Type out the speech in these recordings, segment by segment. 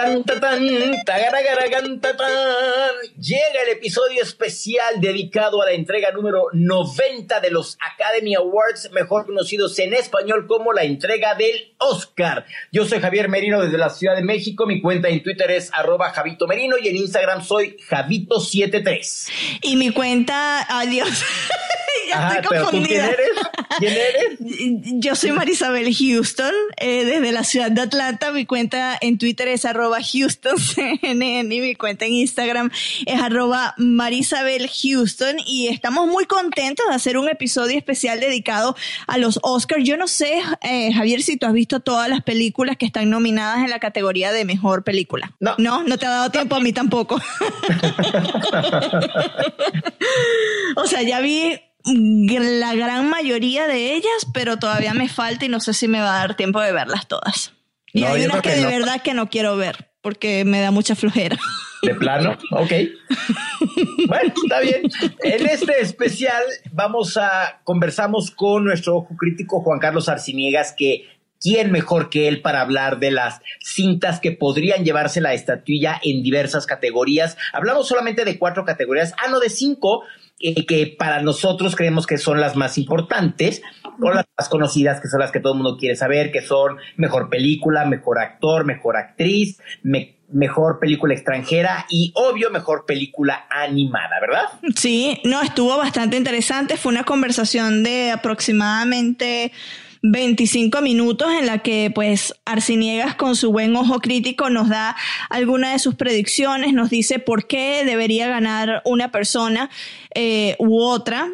Tan, tan, tan, Llega el episodio especial dedicado a la entrega número 90 de los Academy Awards, mejor conocidos en español como la entrega del Oscar. Yo soy Javier Merino desde la Ciudad de México. Mi cuenta en Twitter es arroba Javito Merino y en Instagram soy Javito73. Y mi cuenta, adiós. ya estoy confundida. ¿quién eres? ¿Quién eres? Yo soy Marisabel Houston, eh, desde la ciudad de Atlanta. Mi cuenta en Twitter es arroba HoustonCNN y mi cuenta en Instagram es arroba Marisabel Houston. Y estamos muy contentos de hacer un episodio especial dedicado a los Oscars. Yo no sé, eh, Javier, si tú has visto todas las películas que están nominadas en la categoría de mejor película. No. No, no te ha dado tiempo, a mí tampoco. o sea, ya vi la gran mayoría de ellas, pero todavía me falta y no sé si me va a dar tiempo de verlas todas. Y hay unas que, de verdad que no quiero ver porque me da mucha flojera. De plano, ok. bueno, está bien. En este especial vamos a conversamos con nuestro ojo crítico Juan Carlos Arciniegas que ¿Quién mejor que él para hablar de las cintas que podrían llevarse la estatuilla en diversas categorías? Hablamos solamente de cuatro categorías, ah, no, de cinco, eh, que para nosotros creemos que son las más importantes, o las más conocidas, que son las que todo el mundo quiere saber, que son mejor película, mejor actor, mejor actriz, mejor película extranjera y obvio mejor película animada, ¿verdad? Sí, no, estuvo bastante interesante, fue una conversación de aproximadamente 25 minutos en la que pues Arciniegas con su buen ojo crítico nos da alguna de sus predicciones, nos dice por qué debería ganar una persona eh, u otra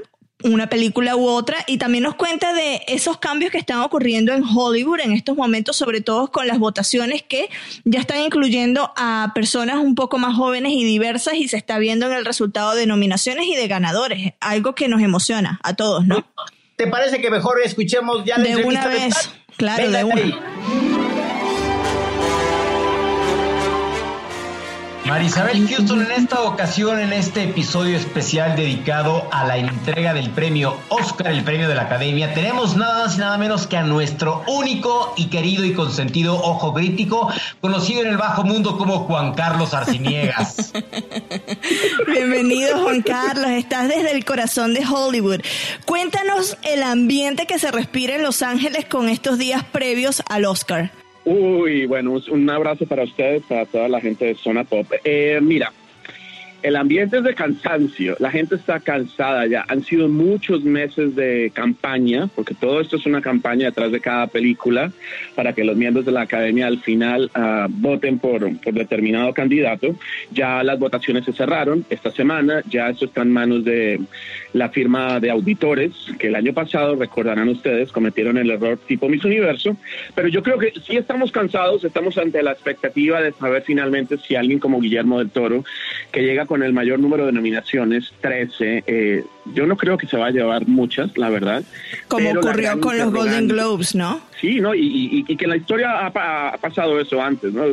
una película u otra y también nos cuenta de esos cambios que están ocurriendo en Hollywood en estos momentos, sobre todo con las votaciones que ya están incluyendo a personas un poco más jóvenes y diversas y se está viendo en el resultado de nominaciones y de ganadores, algo que nos emociona a todos, ¿no? ¿Te parece que mejor escuchemos ya la de una vez? Claro, de una. Marisabel Houston, en esta ocasión, en este episodio especial dedicado a la entrega del premio Oscar, el premio de la Academia, tenemos nada más y nada menos que a nuestro único y querido y consentido ojo crítico, conocido en el bajo mundo como Juan Carlos Arciniegas. Bienvenido, Juan Carlos. Estás desde el corazón de Hollywood. Cuéntanos el ambiente que se respira en Los Ángeles con estos días previos al Oscar. Uy, bueno, un abrazo para ustedes, para toda la gente de Zona Pop. Eh, mira, el ambiente es de cansancio, la gente está cansada ya. Han sido muchos meses de campaña, porque todo esto es una campaña detrás de cada película, para que los miembros de la academia al final ah, voten por, por, determinado candidato. Ya las votaciones se cerraron esta semana, ya esto está en manos de la firma de auditores, que el año pasado, recordarán ustedes, cometieron el error tipo Miss Universo, pero yo creo que sí estamos cansados, estamos ante la expectativa de saber finalmente si alguien como Guillermo del Toro, que llega con el mayor número de nominaciones, 13. Eh, yo no creo que se va a llevar muchas, la verdad. Como ocurrió con los Golden Globes, ¿no? Sí, ¿no? Y, que en la historia ha, pasado eso antes, ¿no?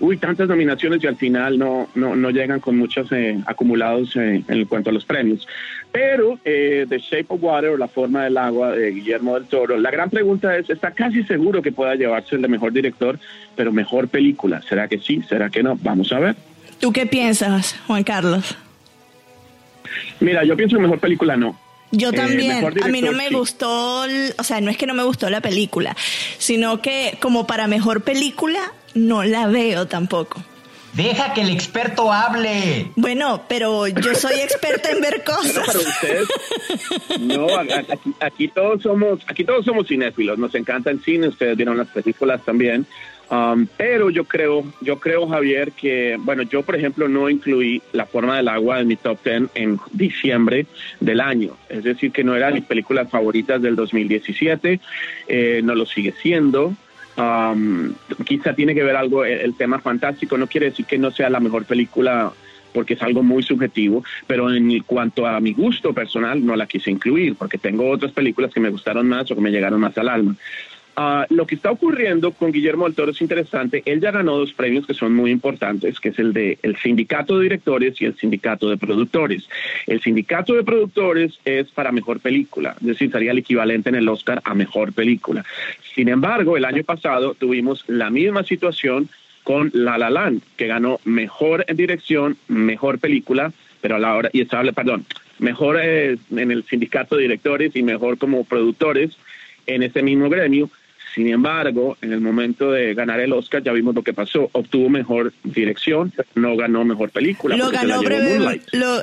Uy, tantas nominaciones y al final no, no, no llegan con muchos eh, acumulados eh, en cuanto a los premios. Pero The Shape of Water o La Forma del Agua de Guillermo del Toro, la gran pregunta es, ¿está casi seguro que pueda llevarse el de mejor director, pero mejor película? ¿Será que sí? ¿Será que no? Vamos a ver. ¿Tú qué piensas, Juan Carlos? Mira, yo pienso que mejor película no. Yo eh, también. a mí no me gustó, o sea, no es que no me gustó la película, sino que como para mejor película no la veo tampoco. Deja que el experto hable. Bueno, pero yo soy experta en ver cosas. No, para ustedes, no aquí, aquí, todos somos, aquí todos somos cinéfilos. Nos encanta el cine. Ustedes vieron las películas también. Um, pero yo creo, yo creo, Javier, que, bueno, yo, por ejemplo, no incluí La forma del agua en mi top 10 en diciembre del año. Es decir, que no era mis películas favoritas del 2017, eh, no lo sigue siendo. Um, quizá tiene que ver algo el, tema fantástico, no quiere decir que no sea la mejor película porque es algo muy subjetivo, pero en cuanto a mi gusto personal no la quise incluir porque tengo otras películas que me gustaron más o que me llegaron más al alma. Ah, lo que está ocurriendo con Guillermo del Toro es interesante. Él ya ganó dos premios que son muy importantes, que es el de el sindicato de directores y el sindicato de productores. El sindicato de productores es para mejor película, es decir, sería el equivalente en el Oscar a mejor película. Sin embargo, el año pasado tuvimos la misma situación con La La Land, que ganó mejor en dirección, mejor película, pero a la hora y estable, perdón, mejor eh, en el sindicato de directores y mejor como productores en ese mismo gremio sin embargo, en el momento de ganar el Oscar ya vimos lo que pasó. Obtuvo mejor dirección, no ganó mejor película. Lo, ganó,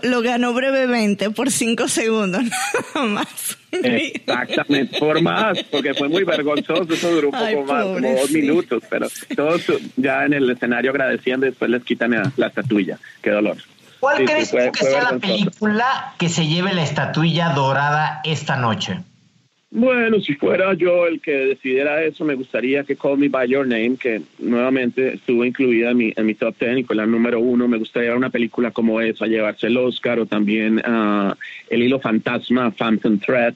lo, ganó brevemente, por cinco segundos, nada más. Exactamente, por más, porque fue muy vergonzoso, eso duró un poco más, como dos minutos, pero todos ya en el escenario agradeciendo y después les quitan la, estatuilla. Qué dolor. ¿Cuál crees que sea la película que se lleve la estatuilla dorada esta noche? Bueno, si fuera yo el que decidiera eso, me gustaría que Call Me By Your Name, que nuevamente estuvo incluida en mi, en mi top ten y fue la número uno, me gustaría una película como esa, llevarse el Oscar o también uh, El Hilo Fantasma, Phantom Thread,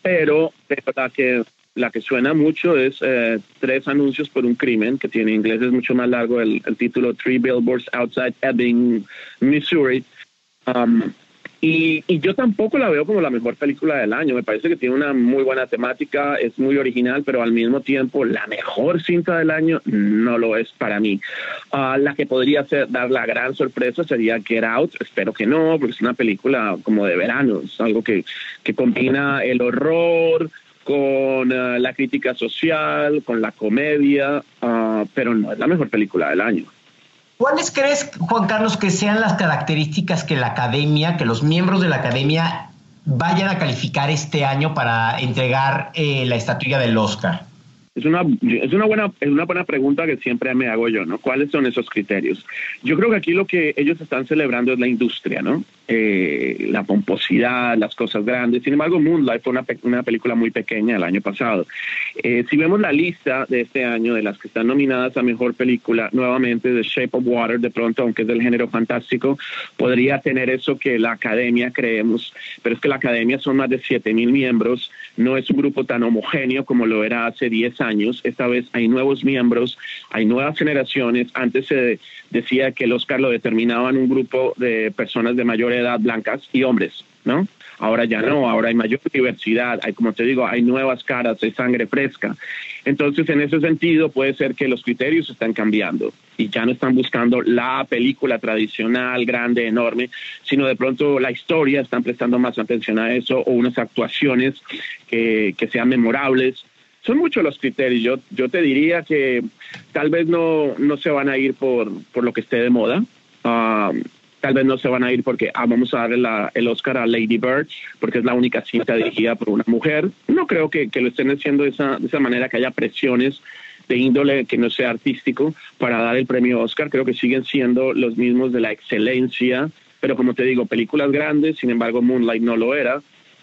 pero, la que la que suena mucho es eh, Tres Anuncios por un Crimen, que tiene en inglés es mucho más largo el, el título Three Billboards Outside Ebbing, Missouri. Um, y, yo tampoco la veo como la mejor película del año. Me parece que tiene una muy buena temática, es muy original, pero al mismo tiempo la mejor cinta del año no lo es para mí. Ah, la que podría ser, dar la gran sorpresa sería Get Out. Espero que no, porque es una película como de verano. Es algo que, combina el horror con ah, la crítica social, con la comedia, ah, pero no es la mejor película del año. ¿Cuáles crees, Juan Carlos, que sean las características que la academia, que los miembros de la academia vayan a calificar este año para entregar eh, la estatuilla del Oscar? Es una, es una buena es una buena pregunta que siempre me hago yo, ¿no? ¿Cuáles son esos criterios? Yo creo que aquí lo que ellos están celebrando es la industria, ¿no? Eh, la pomposidad, las cosas grandes. Sin embargo, Moonlight fue una, una película muy pequeña el año pasado. Eh, si vemos la lista de este año de las que están nominadas a mejor película, nuevamente The Shape of Water, de pronto, aunque es del género fantástico, podría tener eso que la academia creemos, pero es que la academia son más de 7 mil miembros, no es un grupo tan homogéneo como lo era hace 10 años. Esta vez hay nuevos miembros, hay nuevas generaciones. Antes se decía que el Oscar lo determinaban un grupo de personas de mayor edad, blancas y hombres, ¿no? Ahora ya no, ahora hay mayor diversidad, hay, como te digo, hay nuevas caras, hay sangre fresca. Entonces, en ese sentido, puede ser que los criterios están cambiando y ya no están buscando la película tradicional, grande, enorme, sino de pronto la historia, están prestando más atención a eso o unas actuaciones que, sean memorables son muchos los criterios. Yo, yo te diría que tal vez no, no se van a ir por, por lo que esté de moda. Um, tal vez no se van a ir porque ah, vamos a darle la, el Oscar a Lady Bird, porque es la única cinta dirigida por una mujer. No creo que, que lo estén haciendo de esa, de esa manera, que haya presiones de índole que no sea artístico para dar el premio Oscar. Creo que siguen siendo los mismos de la excelencia, pero como te digo, películas grandes, sin embargo Moonlight no lo era.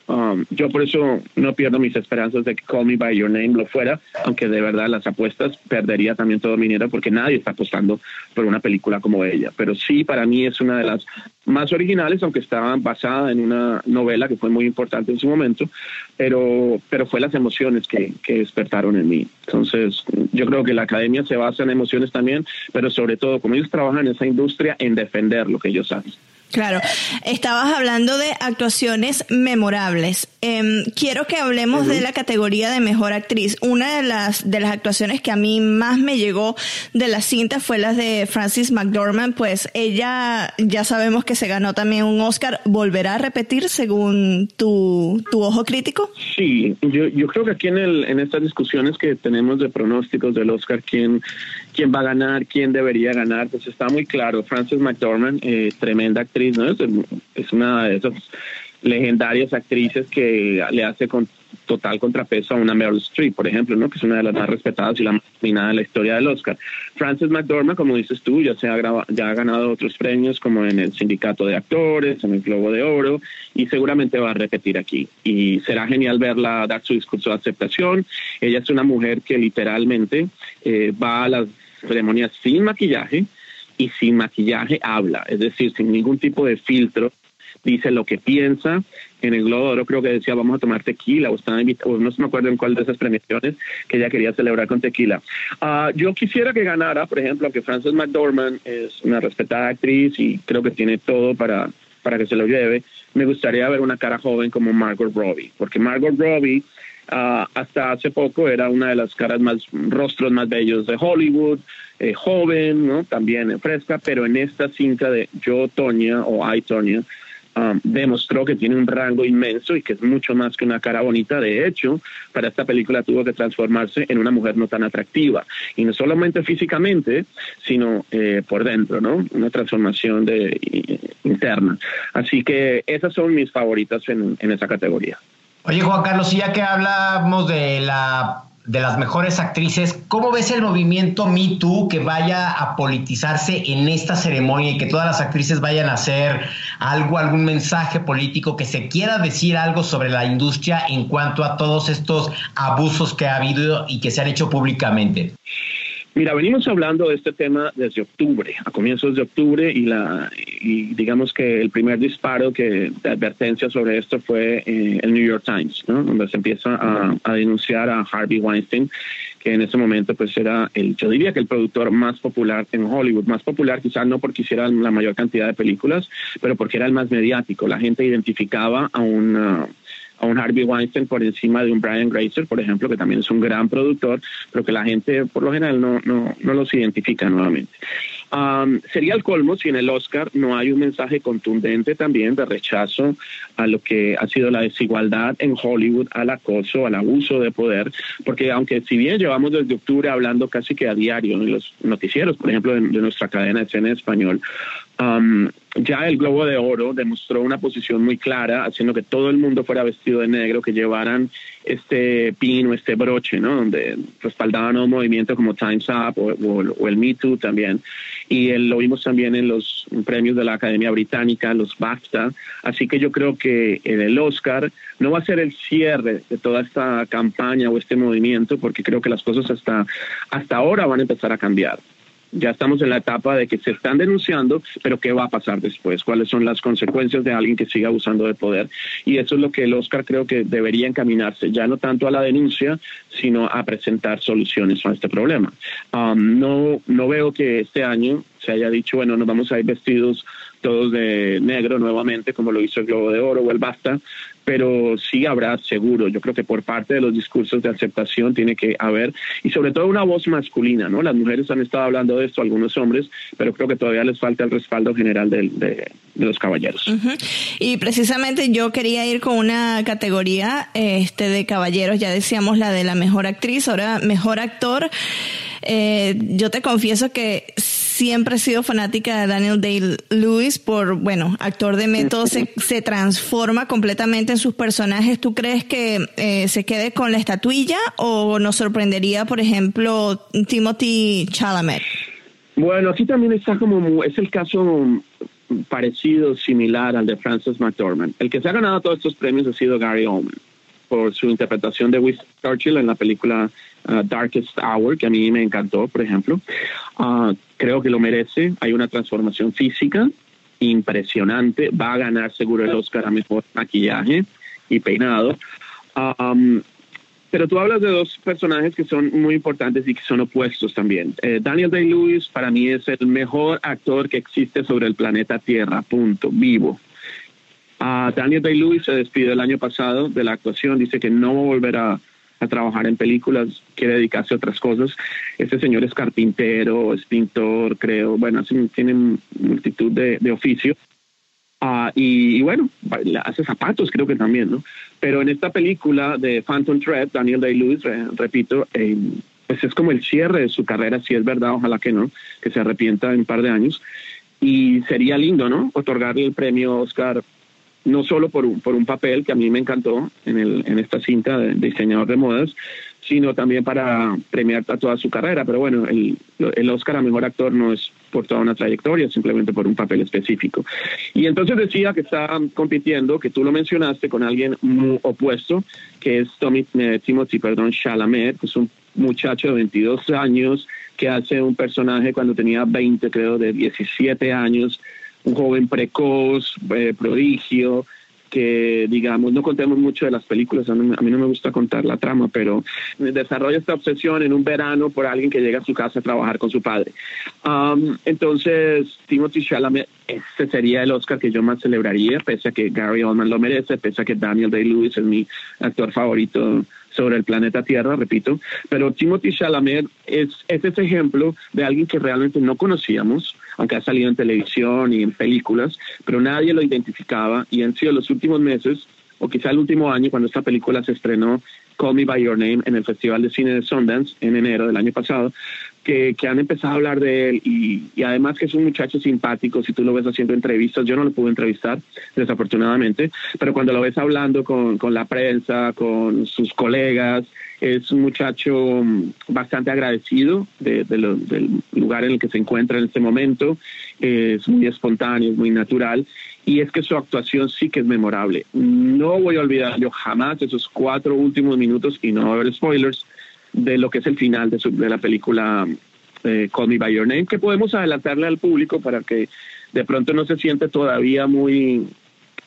Um, yo por eso no pierdo mis esperanzas de que Call Me By Your Name lo fuera, aunque de verdad las apuestas perdería también todo mi dinero porque nadie está apostando por una película como ella. Pero sí, para mí es una de las más originales, aunque estaba basada en una novela que fue muy importante en su momento, pero, pero fue las emociones que, que despertaron en mí. Entonces, yo creo que la academia se basa en emociones también, pero sobre todo, como ellos trabajan en esa industria, en defender lo que ellos hacen. Claro, estabas hablando de actuaciones memorables. Em, quiero que hablemos de la categoría de mejor actriz. Una de las de las actuaciones que a mí más me llegó de la cinta fue la de Francis McDormand, pues ella ya sabemos que se ganó también un Oscar. ¿Volverá a repetir según tu, tu ojo crítico? Sí, yo, yo creo que aquí en, el, en estas discusiones que tenemos de pronósticos del Oscar, quién, quién va a ganar, quién debería ganar, pues está muy claro. Francis McDormand, eh, tremenda actriz es, una de esas legendarias actrices que le hace con total contrapeso a una Meryl Streep, por ejemplo, ¿no? que es una de las más respetadas y la más dominada en la historia del Oscar. Frances McDormand, como dices tú, ya, se ha, ya ha ganado otros premios como en el Sindicato de Actores, en el Globo de Oro, y seguramente va a repetir aquí. Y será genial verla dar su discurso de aceptación. Ella es una mujer que literalmente eh, va a las ceremonias sin maquillaje y sin maquillaje habla, es decir, sin ningún tipo de filtro dice lo que piensa. En el Globo Oro creo que decía vamos a tomar tequila o estaba invitado, no me acuerdo en cuál de esas premiaciones que ella quería celebrar con tequila. Uh, yo quisiera que ganara, por ejemplo, aunque Frances McDormand es una respetada actriz y creo que tiene todo para, para que se lo lleve, me gustaría ver una cara joven como Margot Robbie, porque Margot Robbie uh, hasta hace poco era una de las caras más, rostros más bellos de Hollywood, eh, joven, ¿no? también fresca, pero en esta cinta de Yo, Tonya o I, Tonya, Um, demostró que tiene un rango inmenso y que es mucho más que una cara bonita. De hecho, para esta película tuvo que transformarse en una mujer no tan atractiva. Y no solamente físicamente, sino eh, por dentro, ¿no? Una transformación de, interna. Así que esas son mis favoritas en esa categoría. Oye, Juan Carlos, ya que hablamos de la de las mejores actrices. ¿Cómo ves el movimiento Me Too que vaya a politizarse en esta ceremonia y que todas las actrices vayan a hacer algo, algún mensaje político, que se quiera decir algo sobre la industria en cuanto a todos estos abusos que ha habido y que se han hecho públicamente? Mira, venimos hablando de este tema desde octubre, a comienzos de octubre, y, la, y digamos que el primer disparo que, de advertencia sobre esto fue eh, el New York Times, ¿no? donde se empieza a, denunciar a Harvey Weinstein, que en ese momento pues era, el, yo diría que el productor más popular en Hollywood, más popular quizás no porque hiciera la mayor cantidad de películas, pero porque era el más mediático. La gente identificaba a un a un Harvey Weinstein por encima de un Brian Grazer, por ejemplo, que también es un gran productor, pero que la gente por lo general no, no, no los identifica nuevamente. Sería el colmo si en el Oscar no hay un mensaje contundente también de rechazo a lo que ha sido la desigualdad en Hollywood, al acoso, al abuso de poder, porque aunque si bien llevamos desde octubre hablando casi que a diario en los noticieros, por ejemplo, de, de nuestra cadena de escena español, um, ya el Globo de Oro demostró una posición muy clara, haciendo que todo el mundo fuera vestido de negro, que llevaran este pin o este broche, ¿no? Donde respaldaban un movimiento como Time's Up o, el Me Too también. Y lo vimos también en los premios de la Academia Británica, los BAFTA. Así que yo creo que el Oscar no va a ser el cierre de toda esta campaña o este movimiento, porque creo que las cosas hasta, hasta ahora van a empezar a cambiar ya estamos en la etapa de que se están denunciando, pero ¿qué va a pasar después? ¿Cuáles son las consecuencias de alguien que siga abusando de poder? Y eso es lo que el Oscar creo que debería encaminarse, ya no tanto a la denuncia, sino a presentar soluciones a este problema. Um, no, no veo que este año se haya dicho, bueno, nos vamos a ir vestidos todos de negro nuevamente, como lo hizo el Globo de Oro o el Basta, pero sí habrá seguro, yo creo que por parte de los discursos de aceptación tiene que haber, y sobre todo una voz masculina, ¿no? Las mujeres han estado hablando de esto, algunos hombres, pero creo que todavía les falta el respaldo general de, de, los caballeros. Y precisamente yo quería ir con una categoría este, de caballeros, ya decíamos la de la mejor actriz, ahora mejor actor. Eh, yo te confieso que siempre he sido fanática de Daniel Day-Lewis por, bueno, actor de método, se, se, transforma completamente en sus personajes. ¿Tú crees que eh, se quede con la estatuilla o nos sorprendería, por ejemplo, Timothy Chalamet? Bueno, aquí también está como, es el caso parecido, similar al de Francis McDormand. El que se ha ganado todos estos premios ha sido Gary Oldman por su interpretación de Winston Churchill en la película uh, Darkest Hour, que a mí me encantó, por ejemplo. Uh, creo que lo merece. Hay una transformación física impresionante. Va a ganar seguro el Oscar a mejor maquillaje y peinado. Um, pero tú hablas de dos personajes que son muy importantes y que son opuestos también. Eh, Daniel Day-Lewis para mí es el mejor actor que existe sobre el planeta Tierra, punto, vivo. Uh, Daniel Day-Lewis se despidió el año pasado de la actuación, dice que no va a trabajar en películas, quiere dedicarse a otras cosas. Este señor es carpintero, es pintor, creo, bueno, tiene multitud de, de oficios. Uh, y, bueno, hace zapatos creo que también, ¿no? Pero en esta película de Phantom Thread, Daniel Day-Lewis, repito, eh, pues es como el cierre de su carrera, si es verdad, ojalá que no, que se arrepienta en un par de años. Y sería lindo, ¿no? Otorgarle el premio Oscar no solo por un, por un papel que a mí me encantó en, el, en esta cinta de diseñador de modas, sino también para premiar a toda su carrera. Pero bueno, el, el Oscar a Mejor Actor no es por toda una trayectoria, simplemente por un papel específico. Y entonces decía que está compitiendo, que tú lo mencionaste, con alguien muy opuesto, que es Tommy, eh, Timothy perdón, Chalamet, que es un muchacho de 22 años que hace un personaje cuando tenía 20, creo, de 17 años, un joven precoz, eh, prodigio, que digamos, no contemos mucho de las películas, a mí, no me gusta contar la trama, pero desarrolla esta obsesión en un verano por alguien que llega a su casa a trabajar con su padre. Um, entonces, Timothy Chalamet, ese sería el Oscar que yo más celebraría, pese a que Gary Oldman lo merece, pese a que Daniel Day-Lewis es mi actor favorito sobre el planeta Tierra, repito, pero Timothy Chalamet es, es ese ejemplo de alguien que realmente no conocíamos, aunque ha salido en televisión y en películas, pero nadie lo identificaba y han sido los últimos meses, o quizá el último año, cuando esta película se estrenó, Call Me By Your Name, en el Festival de Cine de Sundance en enero del año pasado, que, que, han empezado a hablar de él y, y, además que es un muchacho simpático, si tú lo ves haciendo entrevistas, yo no lo pude entrevistar, desafortunadamente, pero cuando lo ves hablando con, con la prensa, con sus colegas, es un muchacho mm, bastante agradecido de, de lo, del lugar en el que se encuentra en este momento, es muy espontáneo, es muy natural y es que su actuación sí que es memorable. No voy a olvidar yo jamás esos cuatro últimos minutos y no va a haber spoilers de lo que es el final de, su, de la película eh, Call Me By Your Name, que podemos adelantarle al público para que de pronto no se siente todavía muy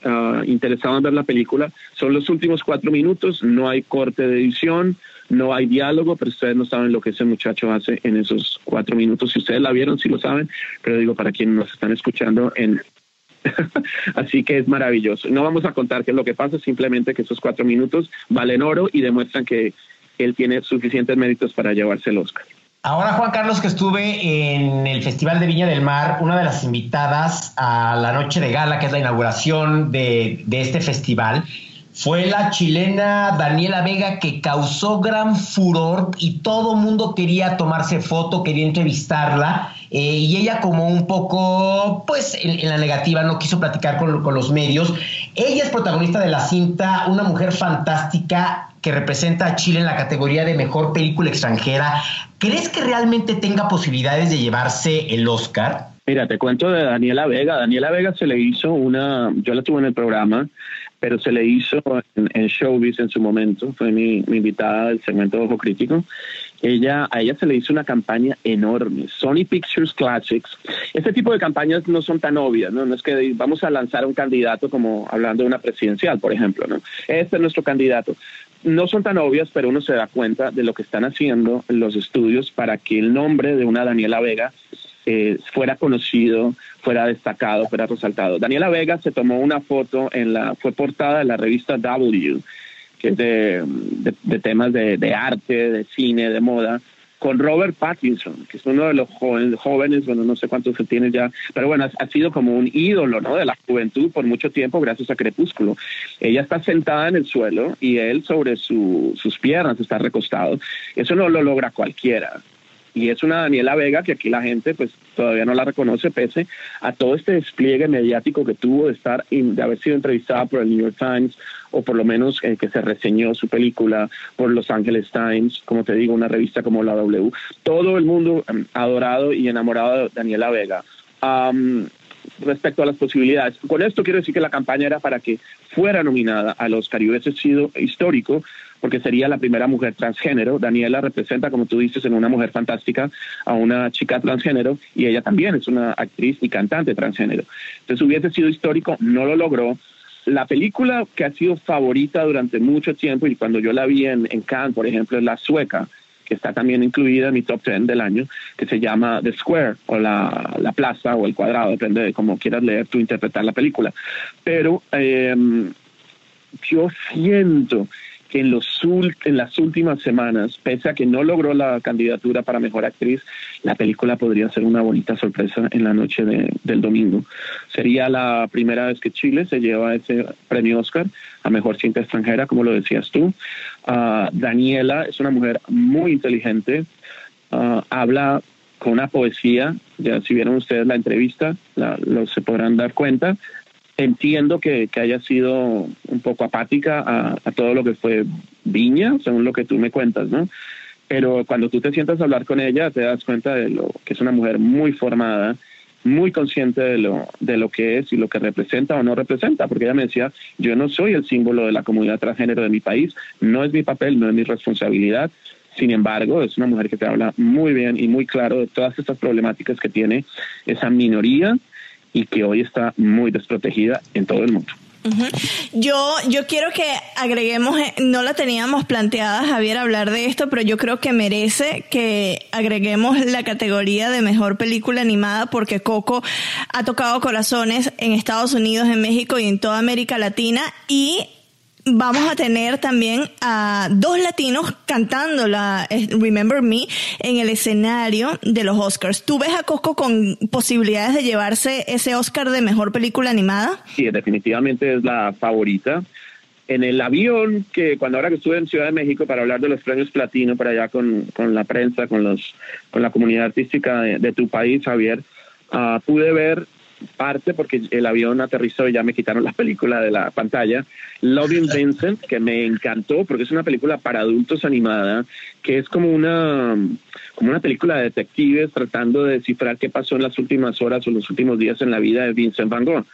uh, interesado en ver la película. Son los últimos cuatro minutos, no hay corte de edición, no hay diálogo, pero ustedes no saben lo que ese muchacho hace en esos cuatro minutos. Si ustedes la vieron, sí lo saben, pero digo para quienes nos están escuchando en... Así que es maravilloso. No vamos a contar qué es lo que pasa, simplemente que esos cuatro minutos valen oro y demuestran que él tiene suficientes méritos para llevarse el Oscar. Ahora, Juan Carlos, que estuve en el Festival de Viña del Mar, una de las invitadas a la noche de gala, que es la inauguración de, de este festival, fue la chilena Daniela Vega que causó gran furor y todo mundo quería tomarse foto, quería entrevistarla eh, y ella como un poco, pues en, la negativa, no quiso platicar con, los medios. Ella es protagonista de la cinta, una mujer fantástica que representa a Chile en la categoría de mejor película extranjera. ¿Crees que realmente tenga posibilidades de llevarse el Oscar? Mira, te cuento de Daniela Vega. Daniela Vega se le hizo una, yo la tuve en el programa, pero se le hizo en, en Showbiz en su momento, fue mi, invitada del segmento de Ojo Crítico. Ella, a ella se le hizo una campaña enorme, Sony Pictures Classics. Este tipo de campañas no son tan obvias, ¿no? No es que vamos a lanzar un candidato como hablando de una presidencial, por ejemplo, ¿no? Este es nuestro candidato. No son tan obvias, pero uno se da cuenta de lo que están haciendo los estudios para que el nombre de una Daniela Vega eh, fuera conocido, fuera destacado, fuera resaltado. Daniela Vega se tomó una foto en la, fue portada de la revista W, que es de, temas de, arte, de cine, de moda, con Robert Pattinson, que es uno de los jóvenes, bueno, no sé cuántos se tiene ya, pero bueno, ha, sido como un ídolo, ¿no? De la juventud por mucho tiempo gracias a Crepúsculo. Ella está sentada en el suelo y él sobre su, sus piernas está recostado. Eso no lo logra cualquiera y es una Daniela Vega que aquí la gente pues todavía no la reconoce pese a todo este despliegue mediático que tuvo de estar de haber sido entrevistada por el New York Times o por lo menos eh, que se reseñó su película por Los Angeles Times, como te digo, una revista como la W. Todo el mundo um, adorado y enamorado de Daniela Vega. Um, respecto a las posibilidades. Con esto quiero decir que la campaña era para que fuera nominada al Oscar y hubiese sido histórico porque sería la primera mujer transgénero. Daniela representa, como tú dices, en una mujer fantástica a una chica transgénero y ella también es una actriz y cantante transgénero. Entonces hubiese sido histórico, no lo logró. La película que ha sido favorita durante mucho tiempo y cuando yo la vi en, en Cannes, por ejemplo, es La Sueca, que está también incluida en mi top 10 del año, que se llama The Square o la, la plaza o el cuadrado, depende de cómo quieras leer tú interpretar la película. Pero eh, yo siento que en, los, en las últimas semanas, pese a que no logró la candidatura para mejor actriz, la película podría ser una bonita sorpresa en la noche de, del domingo. Sería la primera vez que Chile se lleva ese premio Oscar a mejor cinta extranjera, como lo decías tú. Uh, Daniela es una mujer muy inteligente, uh, habla con una poesía, ya si vieron ustedes la entrevista, la, lo, se podrán dar cuenta, entiendo que, que, haya sido un poco apática a, a, todo lo que fue Viña, según lo que tú me cuentas, ¿no? Pero cuando tú te sientas a hablar con ella, te das cuenta de lo que es una mujer muy formada, muy consciente de lo, de lo que es y lo que representa o no representa, porque ella me decía, yo no soy el símbolo de la comunidad transgénero de mi país, no es mi papel, no es mi responsabilidad, sin embargo, es una mujer que te habla muy bien y muy claro de todas estas problemáticas que tiene esa minoría y que hoy está muy desprotegida en todo el mundo. Yo, yo quiero que agreguemos, eh, no la teníamos planteada, Javier, hablar de esto, pero yo creo que merece que agreguemos la categoría de mejor película animada porque Coco ha tocado corazones en Estados Unidos, en México y en toda América Latina y vamos a tener también a dos latinos cantando la Remember Me en el escenario de los Oscars. ¿Tú ves a Coco con posibilidades de llevarse ese Oscar de mejor película animada? Sí, definitivamente es la favorita. En el avión, que cuando ahora que estuve en Ciudad de México para hablar de los premios platino, para allá con, con la prensa, con, los, con la comunidad artística de, tu país, Javier, uh, pude ver parte porque el avión aterrizó y ya me quitaron la película de la pantalla. Loving Vincent, que me encantó porque es una película para adultos animada, que es como una, como una película de detectives tratando de descifrar qué pasó en las últimas horas o los últimos días en la vida de Vincent Van Gogh.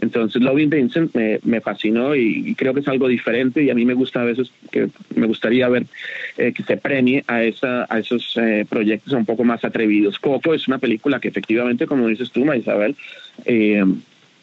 Entonces, Loving Vincent me, me fascinó y, creo que es algo diferente y a mí me gusta a veces que me gustaría ver eh, que se premie a, esa, a esos eh, proyectos un poco más atrevidos. Coco es una película que efectivamente, como dices tú, Isabel, eh,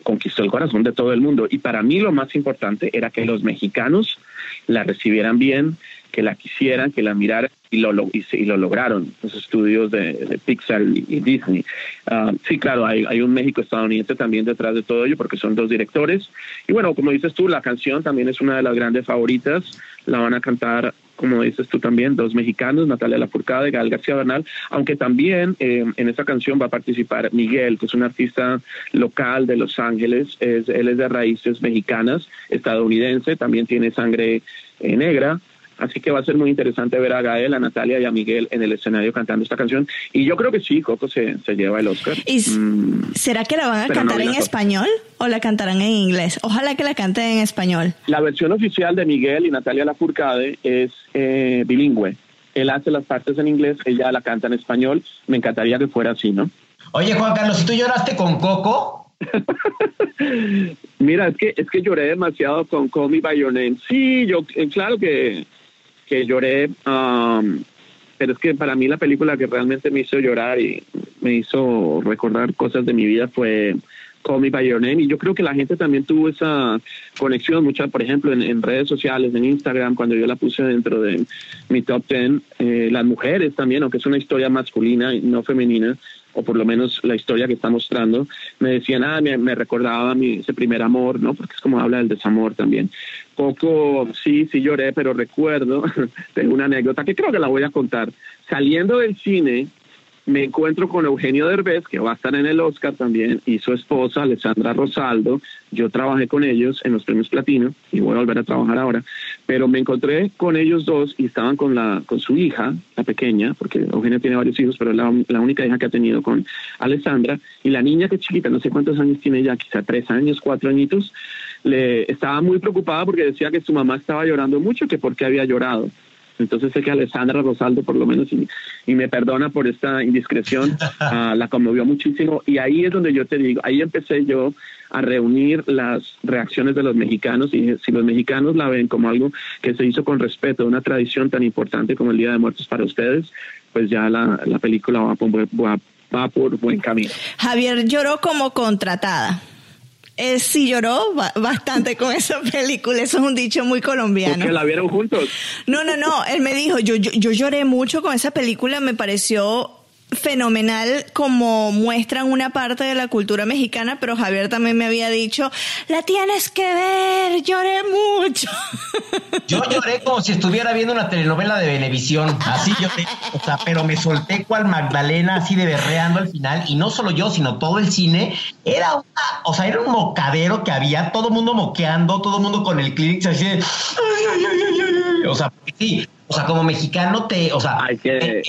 conquistó el corazón de todo el mundo y para mí lo más importante era que los mexicanos la recibieran bien, que la quisieran, que la miraran y lo, y, lo lograron los estudios de, Pixar y, Disney. Ah, sí, claro, hay, hay, un México estadounidense también detrás de todo ello porque son dos directores. Y bueno, como dices tú, la canción también es una de las grandes favoritas. La van a cantar como dices tú también, dos mexicanos, Natalia Lafourcade y Gal García Bernal, aunque también eh, en esa canción va a participar Miguel, que es un artista local de Los Ángeles, es, él es de raíces mexicanas, estadounidense, también tiene sangre eh, negra, Así que va a ser muy interesante ver a Gael, a Natalia y a Miguel en el escenario cantando esta canción. Y yo creo que sí, Coco se, lleva el Oscar. ¿Y mm, ¿Será que la van a cantar en español o la cantarán en inglés? Ojalá que la canten en español. La versión oficial de Miguel y Natalia Lafourcade es eh, bilingüe. Él hace las partes en inglés, ella la canta en español. Me encantaría que fuera así, ¿no? Oye, Juan Carlos, ¿y tú lloraste con Coco? Mira, es que es que lloré demasiado con Call Me by Your Name. Sí, yo eh, claro que que lloré, um, pero es que para mí la película que realmente me hizo llorar y me hizo recordar cosas de mi vida fue Call Me By Your Name. Y yo creo que la gente también tuvo esa conexión mucha, por ejemplo, en, redes sociales, en Instagram, cuando yo la puse dentro de mi top ten, eh, las mujeres también, aunque es una historia masculina y no femenina, o por lo menos la historia que está mostrando, me decían, ah, me, recordaba mi, ese primer amor, ¿no? Porque es como habla del desamor también. Poco, sí, sí lloré, pero recuerdo, tengo una anécdota que creo que la voy a contar. Saliendo del cine, me encuentro con Eugenio Derbez, que va a estar en el Oscar también, y su esposa, Alessandra Rosaldo. Yo trabajé con ellos en los premios Platino y voy a volver a trabajar ahora. Pero me encontré con ellos dos y estaban con, la, con su hija, la pequeña, porque Eugenio tiene varios hijos, pero es la, la única hija que ha tenido con Alessandra. Y la niña que es chiquita, no sé cuántos años tiene ya, quizá tres años, cuatro añitos, le estaba muy preocupada porque decía que su mamá estaba llorando mucho, que por qué había llorado. Entonces sé que Alessandra Rosaldo, por lo menos, y, me perdona por esta indiscreción, ah, la conmovió muchísimo. Y ahí es donde yo te digo, ahí empecé yo a reunir las reacciones de los mexicanos y si los mexicanos la ven como algo que se hizo con respeto, una tradición tan importante como el Día de Muertos para ustedes, pues ya la, la película va va, va por buen camino. Javier lloró como contratada eh, sí lloró bastante con esa película. Eso es un dicho muy colombiano. Porque la vieron juntos. No, no, no. Él me dijo, yo, yo, yo lloré mucho con esa película. Me pareció fenomenal como muestran una parte de la cultura mexicana, pero Javier también me había dicho, la tienes que ver, lloré mucho. Yo lloré como si estuviera viendo una telenovela de televisión, así lloré, o sea, pero me solté cual Magdalena, así de berreando al final, y no solo yo, sino todo el cine, era una, o sea, era un mocadero que había, todo el mundo moqueando, todo el mundo con el clic, así de, o sea, sí, o sea, como mexicano te, o sea, Hay que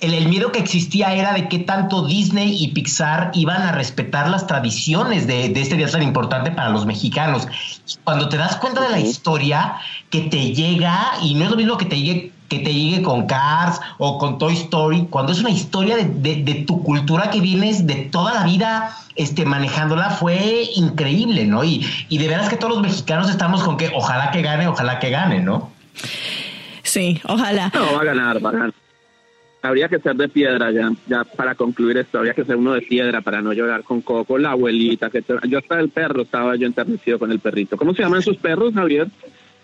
el, miedo que existía era de que tanto Disney y Pixar iban a respetar las tradiciones de, este día tan importante para los mexicanos. Cuando te das cuenta de la historia que te llega, y no es lo mismo que te llegue que te llegue con Cars o con Toy Story, cuando es una historia de, tu cultura que vienes de toda la vida este, manejándola, fue increíble, ¿no? Y, y de veras que todos los mexicanos estamos con que ojalá que gane, ojalá que gane, ¿no? Sí, ojalá. No, va a ganar, va a ganar habría que ser de piedra ya, ya para concluir esto, habría que ser uno de piedra para no llorar con Coco, la abuelita, que yo hasta el perro estaba yo enternecido con el perrito. ¿Cómo se llaman sus perros, Javier?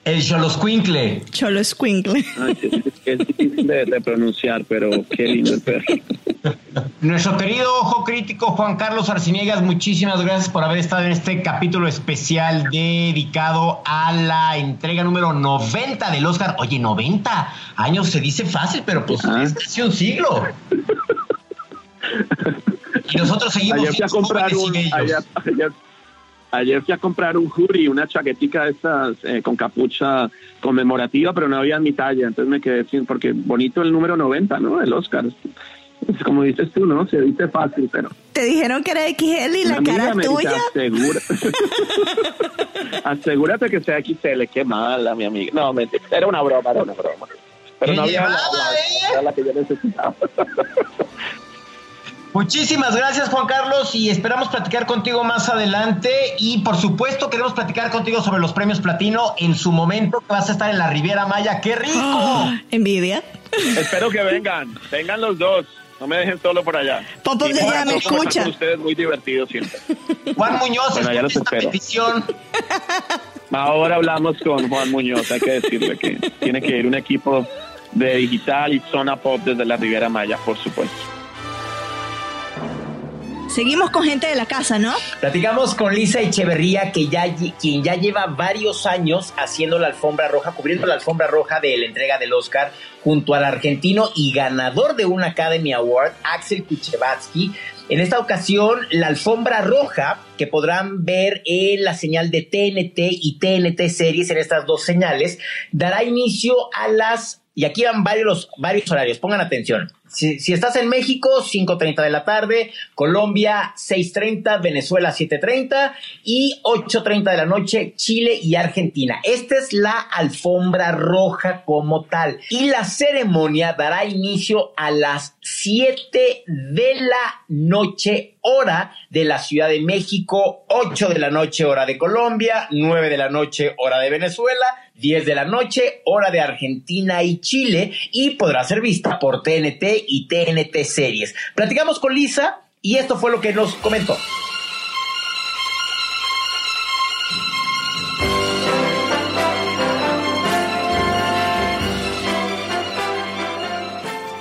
El Choloscuincle. Choloscuincle. es difícil de, pronunciar, pero qué lindo el perro. Nuestro querido ojo crítico Juan Carlos Arciniegas, muchísimas gracias por haber estado en este capítulo especial dedicado a la entrega número 90 del Oscar. Oye, 90 años se dice fácil, pero pues es casi un siglo. y nosotros seguimos ayer comprar un, Ayer fui a comprar un hoodie, una chaquetica de estas eh, con capucha conmemorativa, pero no había mi talla, entonces me quedé sin, porque bonito el número 90, ¿no? El Oscar. Como dices tú, ¿no? Se dice fácil, pero... Te dijeron que era XL y la cara tuya. Asegura. Asegúrate que sea XL, qué mala, mi amiga. No, era una broma, era una broma. Pero no había la, la que yo necesitaba. Muchísimas gracias Juan Carlos y esperamos platicar contigo más adelante y por supuesto queremos platicar contigo sobre los premios platino en su momento que vas a estar en la Riviera Maya. ¡Qué rico! Ah, envidia. Espero que vengan, vengan los dos. No me dejen solo por allá. Popo de ya me escucha. ustedes muy divertidos siempre. Juan Muñoz, bueno, ya los espero. petición. Ahora hablamos con Juan Muñoz. Hay que decirle que tiene que ir un equipo de digital y zona pop desde la Riviera Maya, por supuesto. Seguimos con gente de la casa, ¿no? Platicamos con Lisa Echeverría, que ya, quien ya lleva varios años haciendo la alfombra roja, cubriendo la alfombra roja de la entrega del Oscar, junto al argentino y ganador de un Academy Award, Axel Kuchevatsky. En esta ocasión, la alfombra roja, que podrán ver en la señal de TNT y TNT Series, en estas dos señales, dará inicio a las, y aquí van varios, varios horarios, pongan atención, si, estás en México, 5.30 de la tarde, Colombia 6.30, Venezuela 7.30 y 8.30 de la noche, Chile y Argentina. Esta es la alfombra roja como tal. Y la ceremonia dará inicio a las 7 de la noche hora de la Ciudad de México, 8 de la noche hora de Colombia, 9 de la noche hora de Venezuela, 10 de la noche hora de Argentina y Chile y podrá ser vista por TNT y TNT Series. Platicamos con Lisa y esto fue lo que nos comentó.